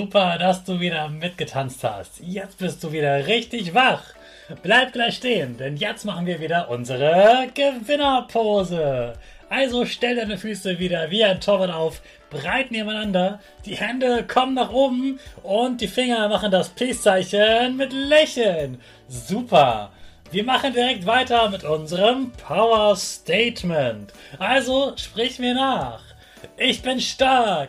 Super, dass du wieder mitgetanzt hast. Jetzt bist du wieder richtig wach. Bleib gleich stehen, denn jetzt machen wir wieder unsere Gewinnerpose. Also stell deine Füße wieder wie ein Torwart auf, breit nebeneinander, die Hände kommen nach oben und die Finger machen das Peace-Zeichen mit Lächeln. Super. Wir machen direkt weiter mit unserem Power Statement. Also sprich mir nach. Ich bin stark.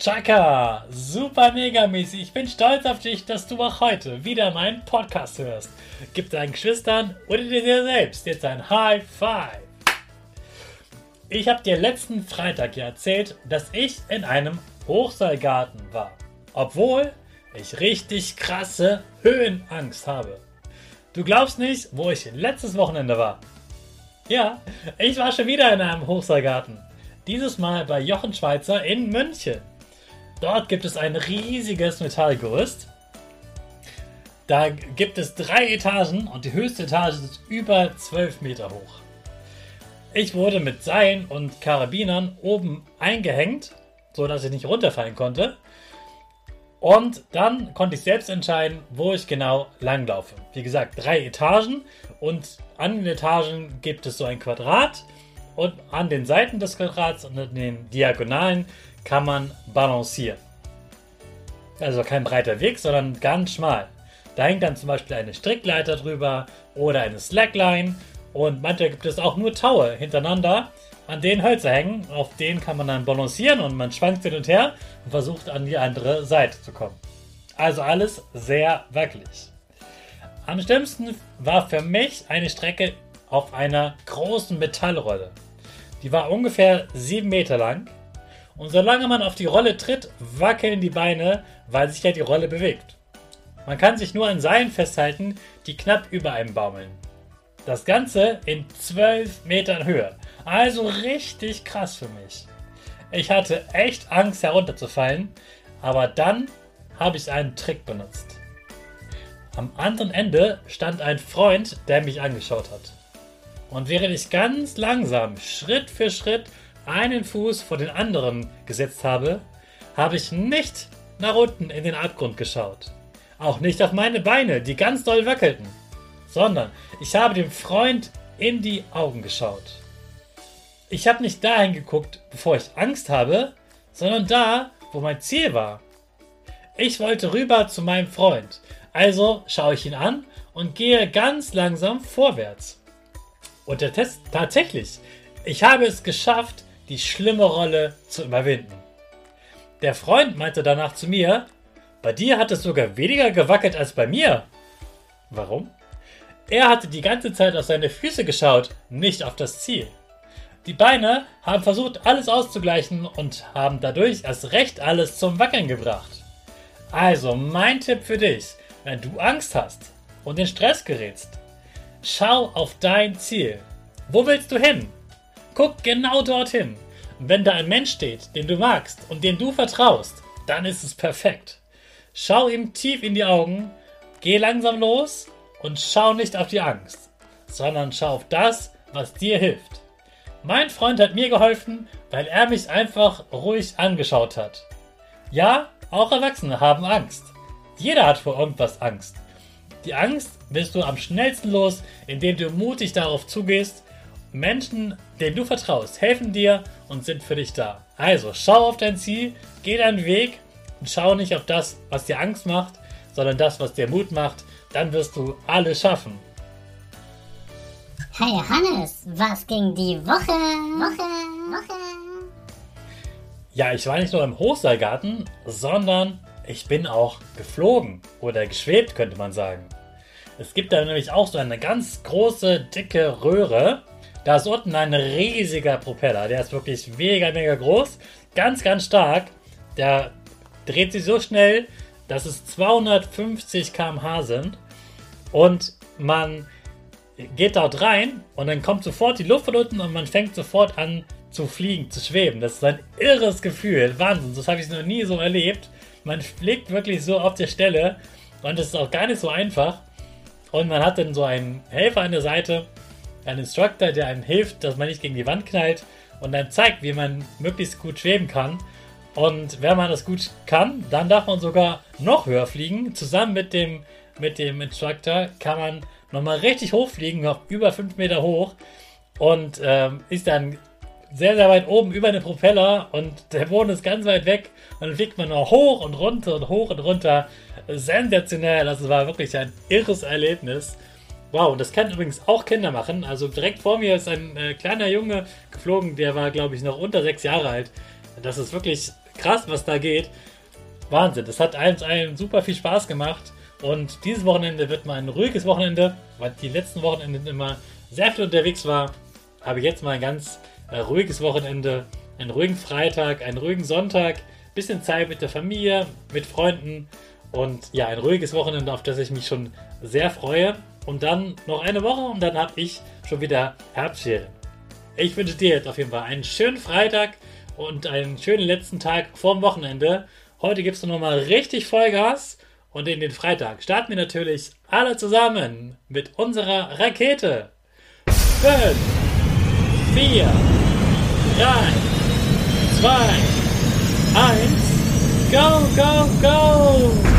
Chaka, super mega mäßig. Ich bin stolz auf dich, dass du auch heute wieder meinen Podcast hörst. Gib deinen Geschwistern oder dir selbst jetzt ein High Five. Ich habe dir letzten Freitag ja erzählt, dass ich in einem Hochseilgarten war. Obwohl ich richtig krasse Höhenangst habe. Du glaubst nicht, wo ich letztes Wochenende war. Ja, ich war schon wieder in einem Hochseilgarten. Dieses Mal bei Jochen Schweizer in München. Dort gibt es ein riesiges Metallgerüst. Da gibt es drei Etagen und die höchste Etage ist über 12 Meter hoch. Ich wurde mit Seilen und Karabinern oben eingehängt, so dass ich nicht runterfallen konnte. Und dann konnte ich selbst entscheiden, wo ich genau langlaufe. Wie gesagt, drei Etagen und an den Etagen gibt es so ein Quadrat und an den Seiten des Quadrats und in den Diagonalen kann man balancieren. Also kein breiter Weg, sondern ganz schmal. Da hängt dann zum Beispiel eine Strickleiter drüber oder eine Slackline und manchmal gibt es auch nur Taue hintereinander, an denen Hölzer hängen. Auf denen kann man dann balancieren und man schwankt hin und her und versucht an die andere Seite zu kommen. Also alles sehr wackelig. Am schlimmsten war für mich eine Strecke auf einer großen Metallrolle. Die war ungefähr 7 Meter lang und solange man auf die Rolle tritt, wackeln die Beine, weil sich ja die Rolle bewegt. Man kann sich nur an Seilen festhalten, die knapp über einem baumeln. Das Ganze in 12 Metern Höhe. Also richtig krass für mich. Ich hatte echt Angst herunterzufallen, aber dann habe ich einen Trick benutzt. Am anderen Ende stand ein Freund, der mich angeschaut hat. Und während ich ganz langsam, Schritt für Schritt einen Fuß vor den anderen gesetzt habe, habe ich nicht nach unten in den Abgrund geschaut. Auch nicht auf meine Beine, die ganz doll wackelten, sondern ich habe dem Freund in die Augen geschaut. Ich habe nicht dahin geguckt, bevor ich Angst habe, sondern da, wo mein Ziel war. Ich wollte rüber zu meinem Freund, also schaue ich ihn an und gehe ganz langsam vorwärts. Und der Test tatsächlich, ich habe es geschafft, die schlimme Rolle zu überwinden. Der Freund meinte danach zu mir, bei dir hat es sogar weniger gewackelt als bei mir. Warum? Er hatte die ganze Zeit auf seine Füße geschaut, nicht auf das Ziel. Die Beine haben versucht, alles auszugleichen und haben dadurch erst recht alles zum Wackeln gebracht. Also mein Tipp für dich, wenn du Angst hast und in Stress gerätst, schau auf dein Ziel. Wo willst du hin? Guck genau dorthin. Wenn da ein Mensch steht, den du magst und dem du vertraust, dann ist es perfekt. Schau ihm tief in die Augen, geh langsam los und schau nicht auf die Angst, sondern schau auf das, was dir hilft. Mein Freund hat mir geholfen, weil er mich einfach ruhig angeschaut hat. Ja, auch Erwachsene haben Angst. Jeder hat vor irgendwas Angst. Die Angst wirst du am schnellsten los, indem du mutig darauf zugehst. Menschen, denen du vertraust, helfen dir und sind für dich da. Also schau auf dein Ziel, geh deinen Weg und schau nicht auf das, was dir Angst macht, sondern das, was dir Mut macht. Dann wirst du alles schaffen. Hey Hannes, was ging die Woche? Woche, Woche. Ja, ich war nicht nur im Hochseilgarten, sondern ich bin auch geflogen oder geschwebt, könnte man sagen. Es gibt da nämlich auch so eine ganz große, dicke Röhre. Da ist unten ein riesiger Propeller. Der ist wirklich mega, mega groß. Ganz, ganz stark. Der dreht sich so schnell, dass es 250 km/h sind. Und man geht dort rein und dann kommt sofort die Luft von unten und man fängt sofort an zu fliegen, zu schweben. Das ist ein irres Gefühl. Wahnsinn, das habe ich noch nie so erlebt. Man fliegt wirklich so auf der Stelle und es ist auch gar nicht so einfach. Und man hat dann so einen Helfer an der Seite, einen Instructor, der einem hilft, dass man nicht gegen die Wand knallt und dann zeigt, wie man möglichst gut schweben kann. Und wenn man das gut kann, dann darf man sogar noch höher fliegen. Zusammen mit dem, mit dem Instructor kann man nochmal richtig hoch fliegen, noch über 5 Meter hoch. Und ähm, ist dann sehr, sehr weit oben über den Propeller und der Boden ist ganz weit weg. Und dann fliegt man nur hoch und runter und hoch und runter. Sensationell. Das war wirklich ein irres Erlebnis. Wow, das können übrigens auch Kinder machen. Also direkt vor mir ist ein äh, kleiner Junge geflogen, der war, glaube ich, noch unter sechs Jahre alt. Das ist wirklich krass, was da geht. Wahnsinn. Das hat allen, allen super viel Spaß gemacht. Und dieses Wochenende wird mal ein ruhiges Wochenende, weil die letzten Wochenenden immer sehr viel unterwegs war. Habe ich jetzt mal ein ganz äh, ruhiges Wochenende, einen ruhigen Freitag, einen ruhigen Sonntag, bisschen Zeit mit der Familie, mit Freunden und ja, ein ruhiges Wochenende, auf das ich mich schon sehr freue. Und dann noch eine Woche und dann habe ich schon wieder Herbstferien. Ich wünsche dir jetzt auf jeden Fall einen schönen Freitag und einen schönen letzten Tag vorm Wochenende. Heute gibst du nochmal richtig Vollgas und in den Freitag starten wir natürlich alle zusammen mit unserer Rakete. 5, 4, 3, 2, 1, go, go, go!